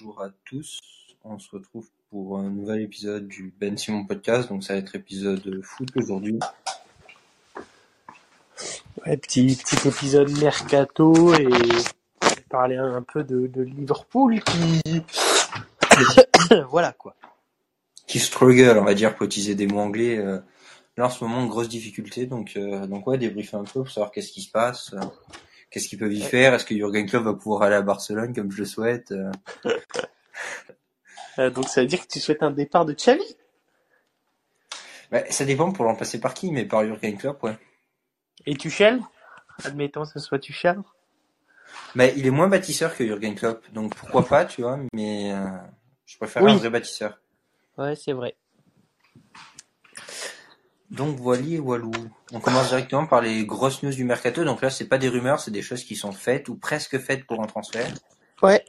bonjour à tous. On se retrouve pour un nouvel épisode du Ben Simon Podcast. Donc ça va être épisode foot aujourd'hui. Ouais, petit, petit épisode mercato et parler un peu de, de Liverpool qui... voilà quoi. Qui struggle, on va dire, pour utiliser des mots anglais. euh, Là en ce moment, grosse difficulté. Donc, euh, donc ouais, débriefer un peu pour savoir qu'est-ce qui se passe. Euh, Qu'est-ce qu'ils peuvent y faire? Est-ce que Jurgen Klopp va pouvoir aller à Barcelone comme je le souhaite euh, Euh, donc ça veut dire que tu souhaites un départ de Xavi? Bah, Ça dépend pour l'emplacer par qui, mais par Jurgen Klopp, ouais. Et Tuchel? Admettons que ce soit Tuchel. Mais il est moins bâtisseur que Jurgen Klopp, donc pourquoi pas, tu vois, mais euh, je préfère Oui. un vrai bâtisseur. Ouais, c'est vrai. Donc voilà, Walou. On commence directement par les grosses news du mercato. Donc là, c'est pas des rumeurs, c'est des choses qui sont faites ou presque faites pour un transfert. Ouais.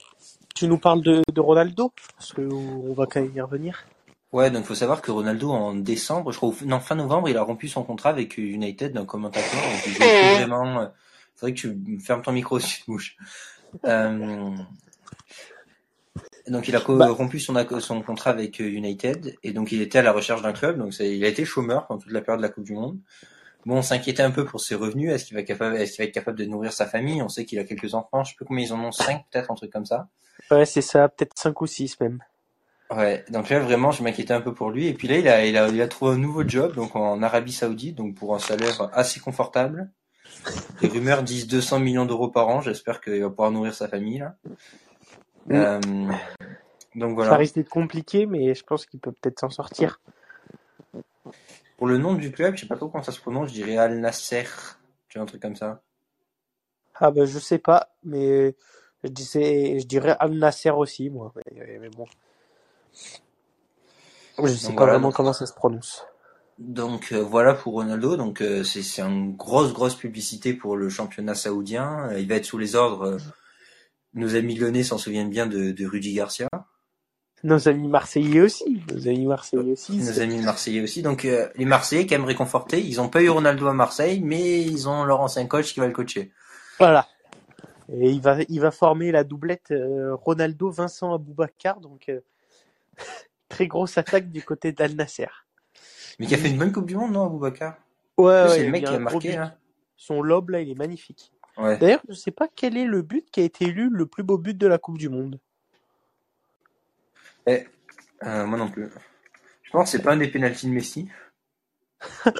Tu nous parles de, de Ronaldo Parce que on va quand même y revenir. Ouais, donc faut savoir que Ronaldo en décembre, je crois, non fin novembre, il a rompu son contrat avec United d'un commentateur. Donc il vraiment. euh, Faudrait que tu fermes ton micro si tu bouges. Euh, donc il a Bah. rompu son, contrat avec euh, United et donc il était à la recherche d'un club. Donc ça- il a été chômeur pendant toute la période de la Coupe du Monde. Bon, on s'inquiétait un peu pour ses revenus. Est-ce qu'il va, capable, est-ce qu'il va être capable de nourrir sa famille? On sait qu'il a quelques enfants. Je sais plus combien ils en ont, cinq peut-être, un truc comme ça. Ouais, c'est ça, peut-être 5 ou 6 même. Ouais, donc là vraiment je m'inquiétais un peu pour lui et puis là il a il a il a trouvé un nouveau job donc en Arabie Saoudite donc pour un salaire assez confortable. Les rumeurs disent 200 millions d'euros par an, j'espère qu'il va pouvoir nourrir sa famille là. Mm. Euh, donc Ça voilà. risque d'être compliqué, mais je pense qu'il peut peut-être s'en sortir. Pour le nom du club, je sais pas trop comment ça se prononce, je dirais Al Nasser, tu vois un truc comme ça. Ah bah je sais pas, mais je, disais, je dirais Al Nasser aussi, moi. Mais, mais bon. Je sais Donc pas voilà, vraiment donc- comment ça se prononce. Donc euh, voilà pour Ronaldo, donc euh, c'est une grosse grosse publicité pour le championnat saoudien. Il va être sous les ordres. Nos amis lyonnais s'en souviennent bien de, de Rudy Garcia. Nos amis marseillais aussi. Nos amis marseillais aussi. Nos c'est- amis marseillais aussi. Donc euh, les Marseillais quand même réconfortés, ils ont pas eu Ronaldo à Marseille, mais ils ont leur ancien coach qui va le coacher. Voilà. Et il va, il va former la doublette euh, Ronaldo-Vincent Aboubacar. Donc, euh, très grosse attaque du côté d'Al Nasser. Mais qui a fait une bonne Coupe du Monde, non, Aboubacar Ouais, C'est ouais, le il mec qui a marqué là. Son lob, là, il est magnifique. Ouais. D'ailleurs, je sais pas quel est le but qui a été élu le plus beau but de la Coupe du Monde. Euh, moi non plus. Je pense que c'est pas un des pénaltys de Messi.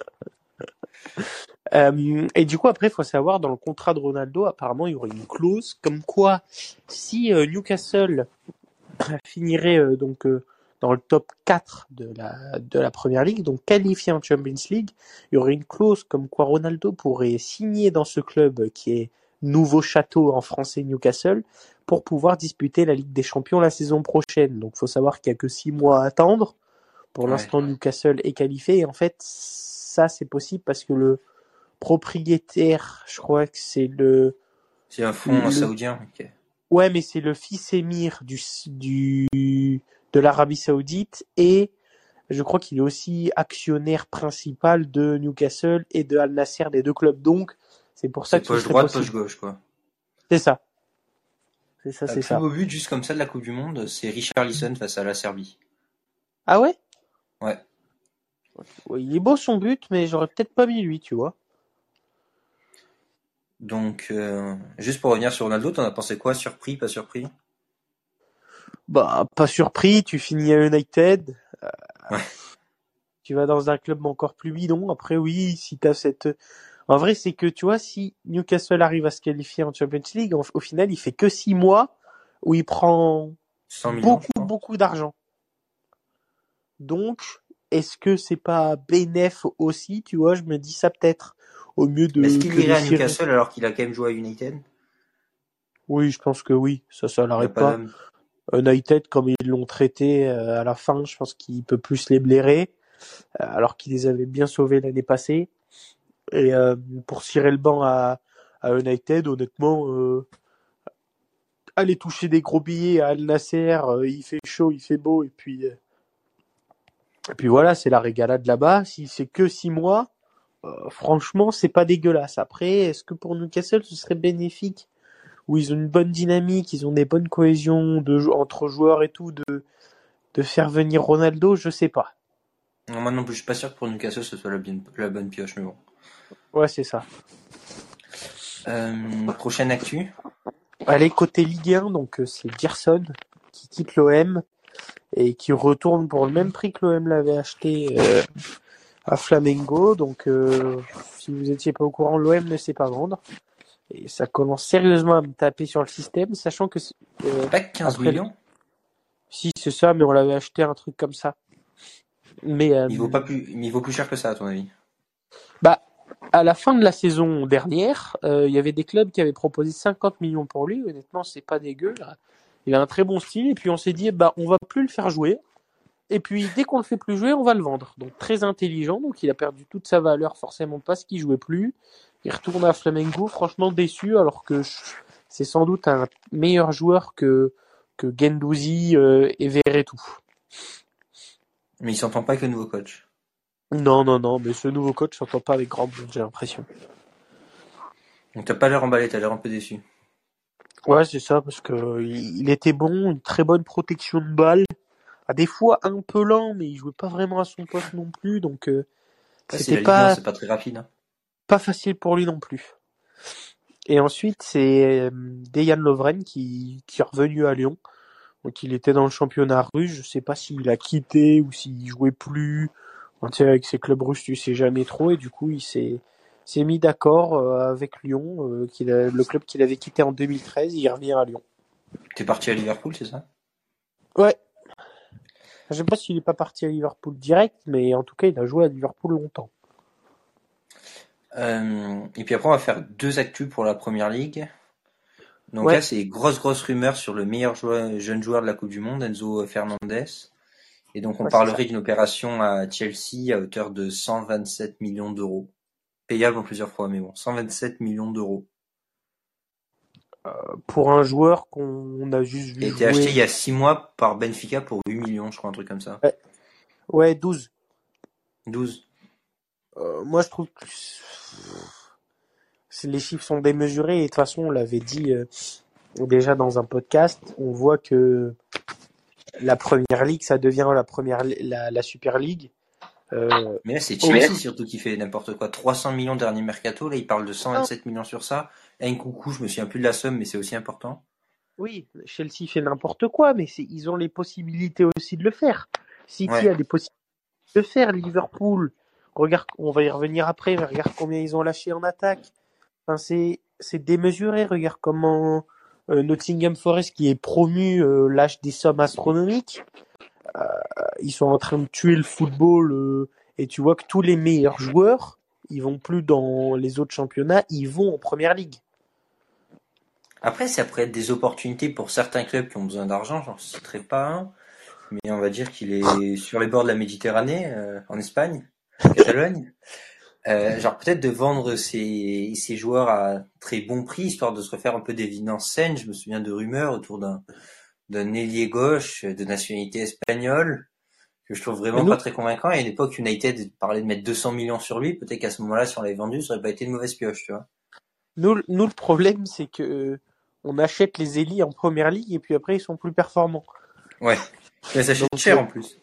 Euh, et du coup, après, il faut savoir, dans le contrat de Ronaldo, apparemment, il y aurait une clause comme quoi, si euh, Newcastle finirait donc dans le top 4 de la, de la première ligue, donc qualifié en Champions League, il y aurait une clause comme quoi Ronaldo pourrait signer dans ce club qui est Nouveau Château en français Newcastle pour pouvoir disputer la Ligue des Champions la saison prochaine. Donc, il faut savoir qu'il y a que 6 mois à attendre. Pour Ouais. l'instant, Newcastle est qualifié. Et en fait, ça, c'est possible parce que le propriétaire, je crois que c'est le, C'est un fonds Le- saoudien. ok. ouais, mais c'est le fils émir du, du, de l'Arabie Saoudite et je crois qu'il est aussi actionnaire principal de Newcastle et de Al Nasser, des deux clubs. Donc, c'est pour ça C'est que poche droite, possible. poche gauche quoi. C'est ça. C'est ça, Le c'est plus ça. beau but juste comme ça de la Coupe du Monde, c'est Richarlison face à la Serbie. Ah ouais? Ouais. Ouais, Il est beau son but, mais j'aurais peut-être pas mis lui, tu vois. Donc euh, juste pour revenir sur Ronaldo, t'en as pensé quoi? Surpris, pas surpris? Bah, pas surpris, tu finis à United. euh, Ouais. Tu vas dans un club encore plus bidon. Après, oui, si t'as cette... En vrai, c'est que, tu vois, si Newcastle arrive à se qualifier en Champions League, en- au final, il fait que six mois où il prend 100 millions. je beaucoup, beaucoup d'argent. Donc, est-ce que c'est pas bénéf aussi, tu vois, je me dis ça peut-être, au mieux de... Est-ce qu'il irait à Newcastle alors qu'il a quand même joué à United? Oui, je pense que oui, ça, ça l'arrête pas pas. United, comme ils l'ont traité euh, à la fin, je pense qu'il peut plus les blairer, euh, alors qu'il les avait bien sauvés l'année passée. Et euh, pour cirer le banc à, United, honnêtement, aller toucher des gros billets à Al Nasser, il fait chaud, il fait beau, et puis, et puis voilà, c'est la régalade là-bas. Si c'est que six mois, franchement, c'est pas dégueulasse. Après, est-ce que pour Newcastle, ce serait bénéfique? Où ils ont une bonne dynamique, ils ont des bonnes cohésions de, entre joueurs et tout, de, de faire venir Ronaldo, je sais pas. Non, moi non plus, je suis pas sûr que pour Newcastle ce soit la, bien, la bonne pioche, mais bon. Ouais, c'est ça. Euh, prochaine actu. Allez, côté Ligue 1, donc euh, c'est Gerson qui quitte l'OM et qui retourne pour le même prix que l'OM l'avait acheté euh, à Flamengo. Donc, euh, si vous étiez pas au courant, l'OM ne sait pas vendre. Et ça commence sérieusement à me taper sur le système, sachant que... Euh, pas 15 après- millions Si, c'est ça, mais on l'avait acheté un truc comme ça. Mais euh, il vaut, pas plus, il vaut plus cher que ça, à ton avis? Bah, à la fin de la saison dernière, euh, il y avait des clubs qui avaient proposé 50 millions pour lui. Honnêtement, c'est pas dégueu. Là. Il a un très bon style. Et puis on s'est dit, bah, on va plus le faire jouer. Et puis dès qu'on le fait plus jouer, on va le vendre. Donc très intelligent. Donc il a perdu toute sa valeur forcément parce qu'il jouait plus. Il retourne à Flamengo, franchement déçu, alors que c'est sans doute un meilleur joueur que que Gendouzi euh, et Verretou. Mais il s'entend pas avec le nouveau coach. Non, non, non, mais ce nouveau coach s'entend pas avec grand monde, j'ai l'impression. Donc t'as pas l'air emballé, t'as l'air un peu déçu. Ouais, c'est ça, parce que il était bon, une très bonne protection de balle. À des fois un peu lent, mais il jouait pas vraiment à son poste non plus, donc euh, Ça, c'est la c'était Ligue 1, pas c'est pas très rapide. hein. Pas facile pour lui non plus. Et ensuite, c'est euh, Dejan Lovren qui, qui est revenu à Lyon. Donc il était dans le championnat russe. Je sais pas s'il a quitté ou s'il jouait plus. Enfin, tu sais, avec ses clubs russes, tu sais jamais trop. Et du coup, il s'est s'est mis d'accord euh, avec Lyon, euh, qu'il a, le club qu'il avait quitté en 2013. Il revient à Lyon. T'es parti à Liverpool, c'est ça? Ouais. Je sais pas s'il est pas parti à Liverpool direct, mais en tout cas, il a joué à Liverpool longtemps. Euh, et puis après, on va faire deux actus pour la première ligue. Donc Ouais. là, c'est grosse, grosse rumeur sur le meilleur joueur, jeune joueur de la Coupe du Monde, Enzo Fernandez. Et donc, on Ouais, parlerait d'une opération à Chelsea à hauteur de 127 millions d'euros. Payable en plusieurs fois, mais bon, 127 millions d'euros. Pour un joueur qu'on a juste vu Il a été jouer. acheté il y a six mois par Benfica pour 8 millions, je crois, un truc comme ça. Ouais, 12. 12. Euh, moi, je trouve que les chiffres sont démesurés et de toute façon, on l'avait dit euh, déjà dans un podcast, on voit que la première ligue, ça devient la première, la, la super ligue. Euh, Mais là, c'est Chelsea surtout qui fait n'importe quoi. 300 millions dernier mercato, là, il parle de 127 millions sur ça. Nkoukou, je me souviens plus de la somme, mais c'est aussi important. oui, Chelsea fait n'importe quoi, mais ils ont les possibilités aussi de le faire. City Ouais. a des possibilités de le faire. Liverpool, regarde, on va y revenir après, mais regarde combien ils ont lâché en attaque. Enfin, c'est, démesuré. Regarde comment euh, Nottingham Forest, qui est promu, euh, lâche des sommes astronomiques. Euh, ils sont en train de tuer le football et tu vois que tous les meilleurs joueurs, ils vont plus dans les autres championnats, ils vont en première ligue. Après, ça pourrait être des opportunités pour certains clubs qui ont besoin d'argent, j'en citerai pas un, mais on va dire qu'il est sur les bords de la Méditerranée, en Espagne, Catalogne. Euh, genre peut-être de vendre ces, ces joueurs à très bon prix, histoire de se refaire un peu des finances saines. Je me souviens de rumeurs autour d'un d'un ailier gauche de nationalité espagnole que je trouve vraiment nous- pas très convaincant. Et à une époque, United parlait de mettre 200 millions sur lui. Peut-être qu'à ce moment-là, si on l'avait vendu, ça aurait pas été une mauvaise pioche, tu vois. Nous, nous le problème, c'est que on achète les élites en première ligue et puis après ils sont plus performants. Ouais. Mais ça Donc, cher euh, en plus.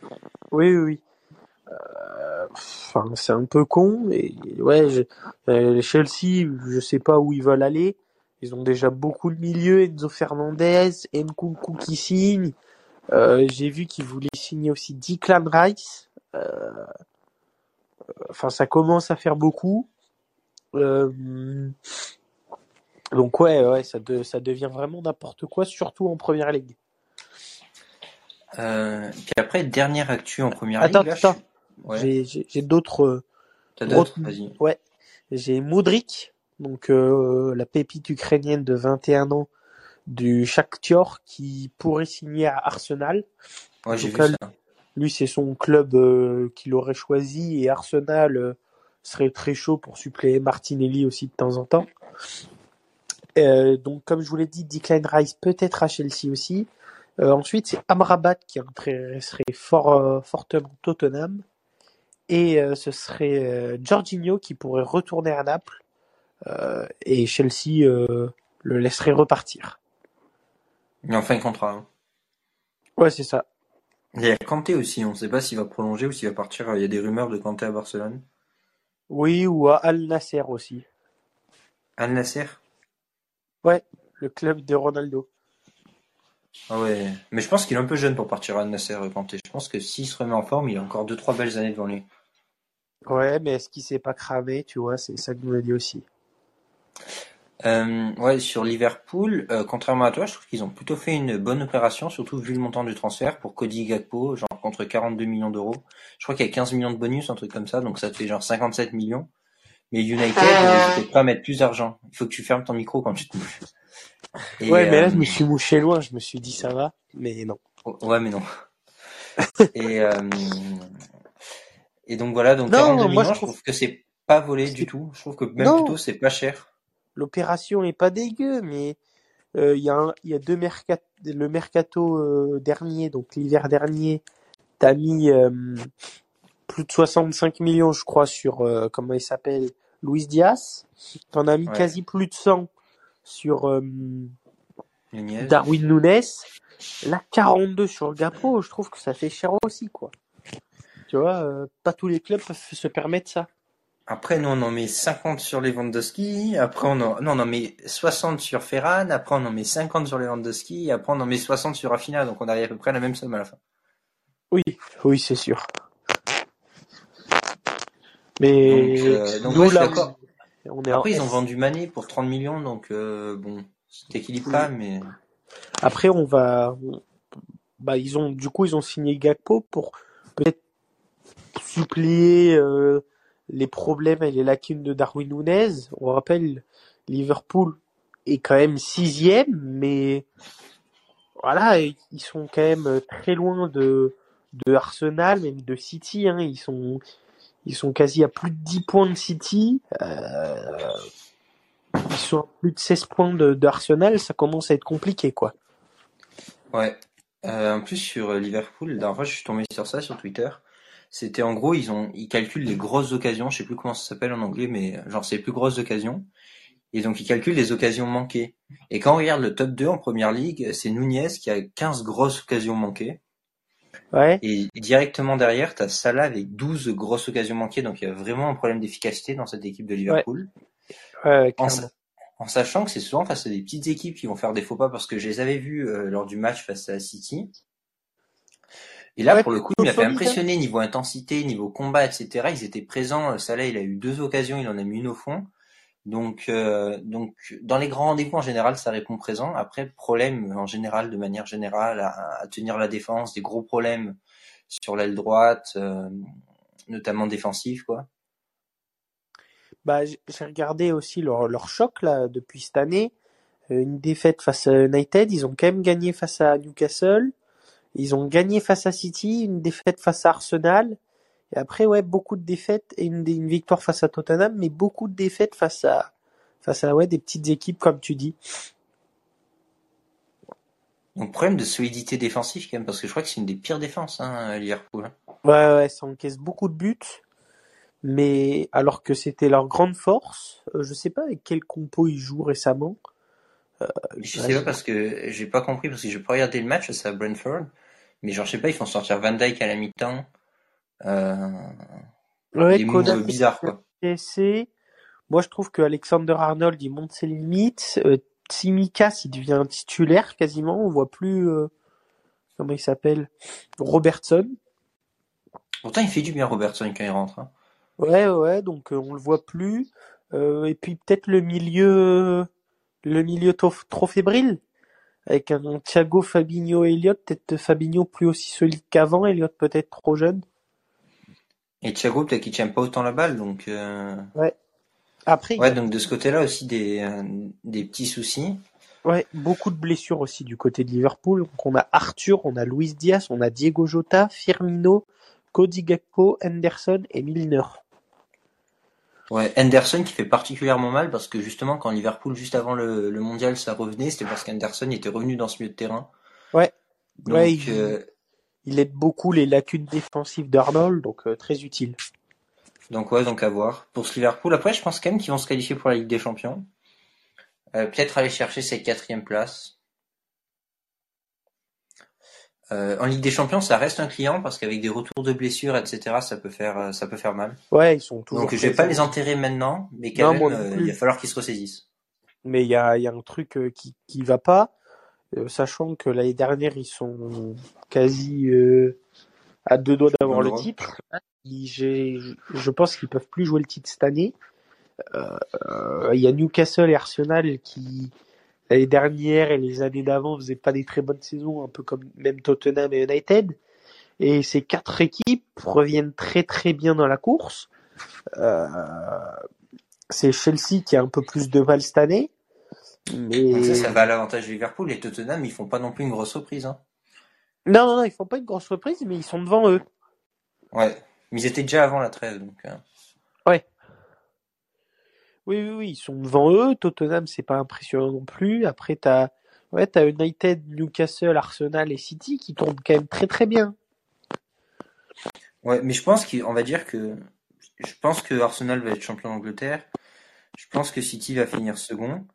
Oui, oui, oui. Euh, Enfin, c'est un peu con. Et ouais, je, euh, Chelsea, je sais pas où ils veulent aller. Ils ont déjà beaucoup de milieux. Enzo Fernandez, Nkunku qui signe. Euh, J'ai vu qu'ils voulaient signer aussi Declan Rice. Euh, Enfin, ça commence à faire beaucoup. Euh, donc ouais, ouais, ça, de- ça devient vraiment n'importe quoi, surtout en première ligue. Euh, puis après, dernière actu en première Attends, ligue. là, attends. je- Ouais. J'ai- d'autres. euh, T'as d'autres? Vas-y. Ouais, j'ai Modric, donc euh, la pépite ukrainienne de 21 ans du Shakhtar qui pourrait signer à Arsenal. Ouais, j'ai tout vu cas, ça. Lui, c'est son club euh, qu'il aurait choisi et Arsenal euh, serait très chaud pour suppléer Martinelli aussi de temps en temps. Donc, comme je vous l'ai dit, Declan Rice peut-être à Chelsea aussi. Ensuite, c'est Amrabat qui intéresserait fort, fortement Tottenham. Et euh, ce serait euh, Jorginho qui pourrait retourner à Naples. Euh, et Chelsea le laisserait repartir. Il est en fin de contrat. hein. Ouais, c'est ça. Il y a Kanté aussi, on ne sait pas s'il va prolonger ou s'il va partir. Il y a des rumeurs de Kanté à Barcelone. Oui, ou à Al Nasser aussi. Al Nasser? Ouais, le club de Ronaldo. Ah ouais, mais je pense qu'il est un peu jeune pour partir à Al Nasser, Kanté. Je pense que s'il se remet en forme, il a encore 2-3 belles années devant lui. Ouais, mais est-ce qu'il s'est pas cramé, tu vois, c'est ça que je me dis aussi. Euh, ouais, sur Liverpool, euh, contrairement à toi, je trouve qu'ils ont plutôt fait une bonne opération, surtout vu le montant du transfert pour Cody Gakpo, genre contre 42 millions d'euros. Je crois qu'il y a 15 millions de bonus, un truc comme ça, donc ça te fait genre 57 millions. Mais United, ils étaient pas à mettre plus d'argent. Il faut que tu fermes ton micro quand tu te mouches. Et, ouais, mais là, euh, je me suis mouché loin, je me suis dit ça va, mais non. Ouais, mais non. et, euh, et donc voilà, donc Non, 42 moi, millions, je je trouve- que c'est pas volé du tout. Je trouve que même Non. plutôt c'est pas cher. L'opération est pas dégueu, mais euh, il y, a un- y a deux mercat le mercato euh, dernier, donc l'hiver dernier, t'as mis euh, plus de 65 millions, je crois, sur comment il s'appelle, Luis Diaz. T'en as mis Ouais. quasi plus de 100 sur. Darwin Nunes. Là, 42 sur Gapo, je trouve que ça fait cher aussi, quoi. Tu vois, euh, pas tous les clubs peuvent se permettre ça. Après, nous, on en met 50 sur Lewandowski. Après, on en, non, on en met 60 sur Ferran. Après, on en met 50 sur Lewandowski. Après, on en met 60 sur Rafinha. Donc, on arrive à peu près à la même somme à la fin. Oui, oui, c'est sûr. Mais Donc, euh, donc, nous, ouais, là, d'accord. on est en Après, ils ont vendu Mané pour 30 millions. Donc, euh, bon, c'est équilibré, mais Après, on va, bah, ils ont, du coup, ils ont signé Gakpo pour peut-être suppléer euh, les problèmes et les lacunes de Darwin Nunez. On rappelle, Liverpool est quand même sixième, mais voilà, ils sont quand même très loin de de Arsenal, même de City. Hein. Ils sont ils sont quasi à plus de 10 points de City. Euh, ils sont à plus de 16 points de d'Arsenal. Ça commence à être compliqué, quoi. ouais. Euh, en plus, sur Liverpool, la dernière fois, je suis tombé sur ça sur Twitter. C'était en gros, ils ont, ils calculent les grosses occasions. Je sais plus comment ça s'appelle en anglais, mais genre, c'est les plus grosses occasions. Et donc, ils calculent les occasions manquées. Et quand on regarde le top 2 en première ligue, c'est Nunez qui a 15 grosses occasions manquées. Ouais. Et directement derrière, t'as Salah avec 12 grosses occasions manquées. Donc, il y a vraiment un problème d'efficacité dans cette équipe de Liverpool. Ouais, En, en sachant que c'est souvent face à des petites équipes qui vont faire des faux pas parce que je les avais vus euh, lors du match face à City. Et là, Ouais, pour le coup, il m'a fait impressionner niveau intensité, niveau combat, etc. Ils étaient présents. Euh, Salah, il a eu deux occasions, il en a mis une au fond. Donc, euh, donc dans les grands rendez-vous en général, ça répond présent. Après, problème en général, de manière générale, à, à tenir la défense, des gros problèmes sur l'aile droite, euh, notamment défensif, quoi. Bah, j'ai regardé aussi leur, leur choc là depuis cette année. Euh, Une défaite face à United, ils ont quand même gagné face à Newcastle. Ils ont gagné face à City, une défaite face à Arsenal. Et après, ouais, beaucoup de défaites et une, une victoire face à Tottenham, mais beaucoup de défaites face à, face à, ouais, des petites équipes, comme tu dis. Donc, problème de solidité défensive quand même, parce que je crois que c'est une des pires défenses, hein, Liverpool. Ouais, ouais, ça encaisse beaucoup de buts. Mais alors que c'était leur grande force, euh, je sais pas avec quel compo ils jouent récemment. Je Ouais, sais je- pas parce que j'ai pas compris parce que j'ai pas regardé le match, c'est à Brentford. Mais genre, je sais pas, ils font sortir Van Dyke à la mi-temps. Euh, Ouais, des moves bizarres, quoi. TSC. Moi, je trouve que Alexander Arnold, il monte ses limites. Euh, Tsimikas, il devient titulaire quasiment. On voit plus, euh, comment il s'appelle, Robertson. Pourtant, il fait du bien Robertson quand il rentre. Hein. Ouais, ouais, donc euh, on le voit plus. Euh, et puis peut-être le milieu, le milieu trop, trop fébrile. Avec un Thiago, Fabinho, Elliott. Peut-être Fabinho plus aussi solide qu'avant. Elliott peut-être trop jeune. Et Thiago, peut-être qu'il tient pas autant la balle, donc euh... Après, il y ouais, donc de ce côté-là aussi des, euh, des petits soucis. Ouais, beaucoup de blessures aussi du côté de Liverpool. Donc on a Arthur, on a Luis Diaz, on a Diego Jota, Firmino, Cody Gakpo, Henderson et Milner. Ouais, Henderson qui fait particulièrement mal parce que justement quand Liverpool juste avant le, le mondial ça revenait, c'était parce qu'Henderson était revenu dans ce milieu de terrain. Ouais. Donc Ouais, il- euh, Il aide beaucoup les lacunes défensives d'Arnold, donc euh, très utile. donc ouais, donc à voir. Pour ce Liverpool, après je pense quand même qu'ils vont se qualifier pour la Ligue des Champions. Euh, Peut-être aller chercher cette quatrième place. Euh, en Ligue des Champions, ça reste un client parce qu'avec des retours de blessures, etc., ça peut faire, euh, ça peut faire mal. Ouais, ils sont toujours. Donc, je vais pas les enterrer maintenant, mais quand Non, même, euh, il va falloir qu'ils se ressaisissent. Mais il y a, y a un truc qui, qui va pas, euh, sachant que l'année dernière, ils sont quasi à deux doigts d'avoir le titre. Ils- je pense qu'ils peuvent plus jouer le titre cette année. Il y a Newcastle et Arsenal qui, l'année dernière et les années d'avant, faisaient pas des très bonnes saisons, un peu comme même Tottenham et United. Et ces quatre équipes reviennent très très bien dans la course. Euh, c'est Chelsea qui a un peu plus de mal cette année. Mais ça, ça va à l'avantage de Liverpool et Tottenham, ils font pas non plus une grosse surprise. Hein. non, non, non, ils font pas une grosse surprise, mais ils sont devant eux. Ouais, mais ils étaient déjà avant la trêve, donc. euh, Oui, oui, oui, ils sont devant eux. Tottenham, c'est pas impressionnant non plus. Après, t'as, ouais, t'as United, Newcastle, Arsenal et City qui tournent quand même très très bien. Ouais, mais je pense qu'on va dire que je pense que Arsenal va être champion d'Angleterre. Je pense que City va finir second.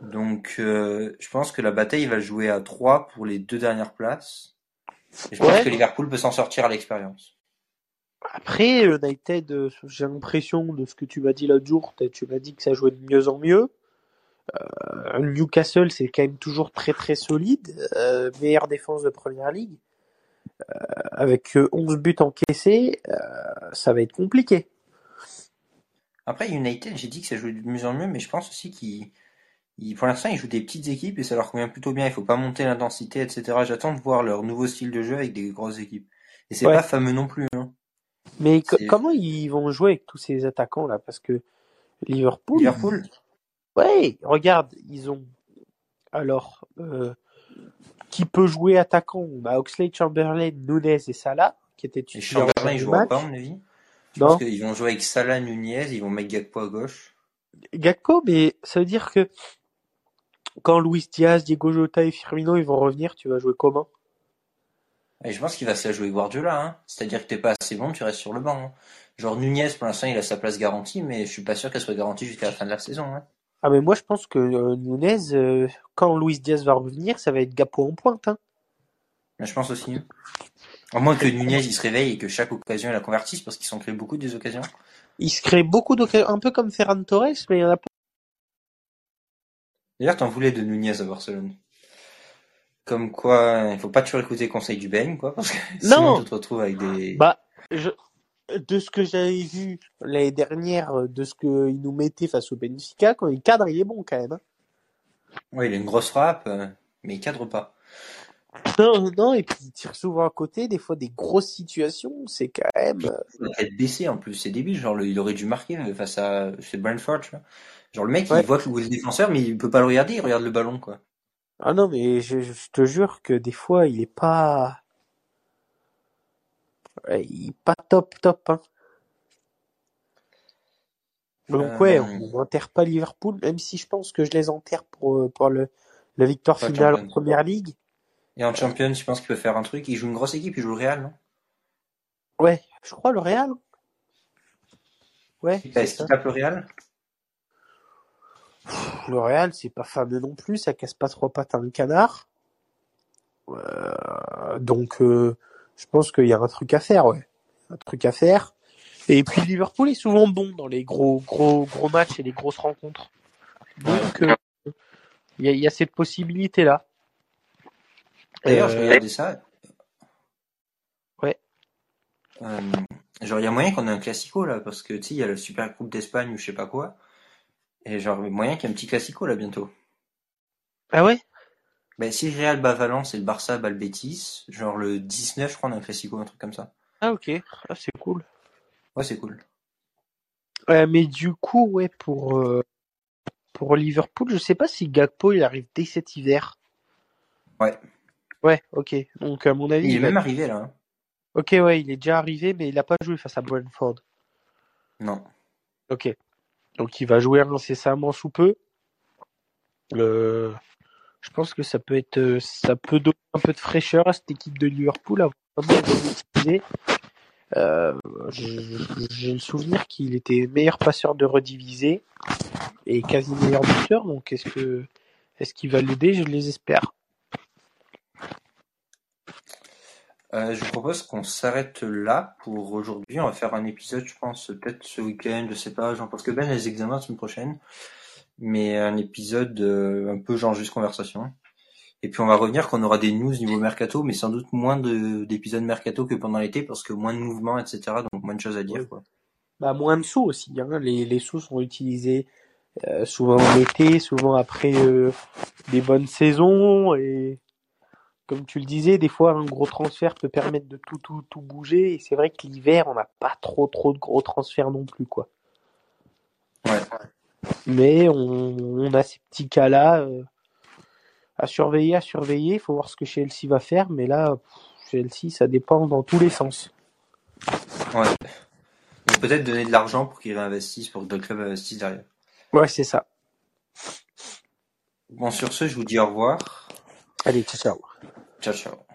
Donc, euh, je pense que la bataille va jouer à 3 pour les deux dernières places. Et je pense que Liverpool peut s'en sortir à l'expérience. Après, United, euh, j'ai l'impression de ce que tu m'as dit l'autre jour, tu m'as dit que ça jouait de mieux en mieux. Euh, Newcastle, c'est quand même toujours très très solide. Euh, meilleure défense de Première Ligue. Euh, avec euh, 11 buts encaissés, euh, ça va être compliqué. Après, United, j'ai dit que ça jouait de mieux en mieux, mais je pense aussi qu'ils, ils- pour l'instant, ils jouent des petites équipes et ça leur convient plutôt bien. Il faut pas monter l'intensité, etc. J'attends de voir leur nouveau style de jeu avec des grosses équipes. Et c'est Ouais. pas fameux non plus. Hein. Mais co- comment ils vont jouer avec tous ces attaquants là? Parce que Liverpool, Liverpool, Ouais, regarde, ils ont alors euh, qui peut jouer attaquant? On a Oxley, Chamberlain, Nunez et Salah qui étaient et titulaires Chamberlain, joueront match. pas, à mon avis. Je Non, pense qu'ils vont jouer avec Salah, Nunez, ils vont mettre Gakpo à gauche. Gakpo, mais ça veut dire que quand Luis Diaz, Diego Jota et Firmino ils vont revenir, tu vas jouer comment? Et je pense qu'il va se la jouer Guardiola, hein. C'est-à-dire que t'es pas assez bon, tu restes sur le banc. hein. Genre Nunez, pour l'instant, il a sa place garantie, mais je suis pas sûr qu'elle soit garantie jusqu'à la fin de la saison. Hein. Ah mais moi je pense que euh, Nunez, euh, quand Luis Diaz va revenir, ça va être Gakpo en pointe. Hein. Mais je pense aussi. À moins que Nunez, il se réveille et que chaque occasion, il la convertisse, parce qu'ils sont créés beaucoup des occasions. Il se crée beaucoup d'occasions, un peu comme Ferran Torres, mais il y en a pas. D'ailleurs, t'en voulais de Nunez à Barcelone. Comme quoi, il faut pas toujours écouter les conseils du Ben, quoi, parce que Non. sinon tu te retrouves avec des... Bah, je, de ce que j'avais vu l'année dernière, euh, de ce qu'il nous mettait face au Benfica, quand il cadre, il est bon quand même. hein. Ouais, il a une grosse frappe, euh, mais il cadre pas. Non, non, et puis il tire souvent à côté, des fois des grosses situations, c'est quand même. euh, La tête baissée, en plus, c'est débile. Genre, le- il aurait dû marquer euh, face à, c'est Brentford, tu vois. Genre, le mec, Ouais. il voit que le défenseur, mais il peut pas le regarder, il regarde le ballon, quoi. Ah non, mais je, je te jure que des fois, il est pas. Il est pas top, top. Hein. Donc, Euh, ouais, on n'enterre pas Liverpool, même si je pense que je les enterre pour, euh, pour le, la victoire Pas finale en première ligue. Et en Champions, je pense qu'il peut faire un truc. Il joue une grosse équipe, il joue le Real, non? Ouais, je crois le Real. Ouais, c'est Est-ce ça. qu'il tape le Real? Le Real, c'est pas fameux non plus, ça casse pas trois pattes à un canard. Euh, donc, euh, je pense qu'il y a un truc à faire, ouais. Un truc à faire. Et puis Liverpool est souvent bon dans les gros, gros, gros matchs et les grosses rencontres. Donc, euh, il y, a, il y a cette possibilité-là. D'ailleurs, je regardais ça. Ouais. Euh, genre, il y a moyen qu'on ait un classico, là, parce que, tu sais, il y a le Super Coupe d'Espagne ou je sais pas quoi. Et genre, moyen qu'il y ait un petit classico, là, bientôt. Ah ouais? Ben, si le Real bat Valence et le Barça bat le Betis, genre le 19, je crois, on a un classico, un truc comme ça. Ah ok, ah, c'est cool. Ouais, c'est cool. Ouais, mais du coup, ouais, pour, euh, pour Liverpool, je sais pas si Gakpo il arrive dès cet hiver. Ouais. Ouais, ok. Donc à mon avis, Il est va- même arrivé, là. hein. ok, ouais, il est déjà arrivé, mais il a pas joué face à Brentford. Non. Ok. Donc il va jouer incessamment sous peu. Euh, je pense que ça peut être, euh, ça peut donner un peu de fraîcheur à cette équipe de Liverpool. Euh, J'ai le souvenir qu'il était meilleur passeur de redivisé. est quasi meilleur buteur, donc est-ce que est-ce qu'il va l'aider? Je les espère. Euh, je vous propose qu'on s'arrête là pour aujourd'hui. On va faire un épisode, je pense, peut-être ce week-end, je sais pas. J'en pense que Ben a les examens la semaine prochaine, mais un épisode euh, un peu genre juste conversation. Et puis on va revenir qu'on aura des news niveau mercato, mais sans doute moins d'épisodes mercato que pendant l'été parce que moins de mouvements, etc. Donc moins de choses à dire. Quoi. Bah moins de sous aussi. Hein. Les, les sous sont utilisés euh, souvent en été, souvent après des bonnes saisons et comme tu le disais, des fois un gros transfert peut permettre de tout tout tout bouger et c'est vrai que l'hiver on n'a pas trop trop de gros transferts non plus quoi. Ouais. Mais on, on a ces petits cas là euh, à surveiller, à surveiller. Il faut voir ce que Chelsea va faire, mais là Chelsea ça dépend dans tous les sens. Ouais. Peut-être donner de l'argent pour qu'ils réinvestissent, pour que d'autres clubs investissent derrière. Ouais, c'est ça. Bon, sur ce, je vous dis au revoir. Allez, ciao, ciao. Ciao, ciao.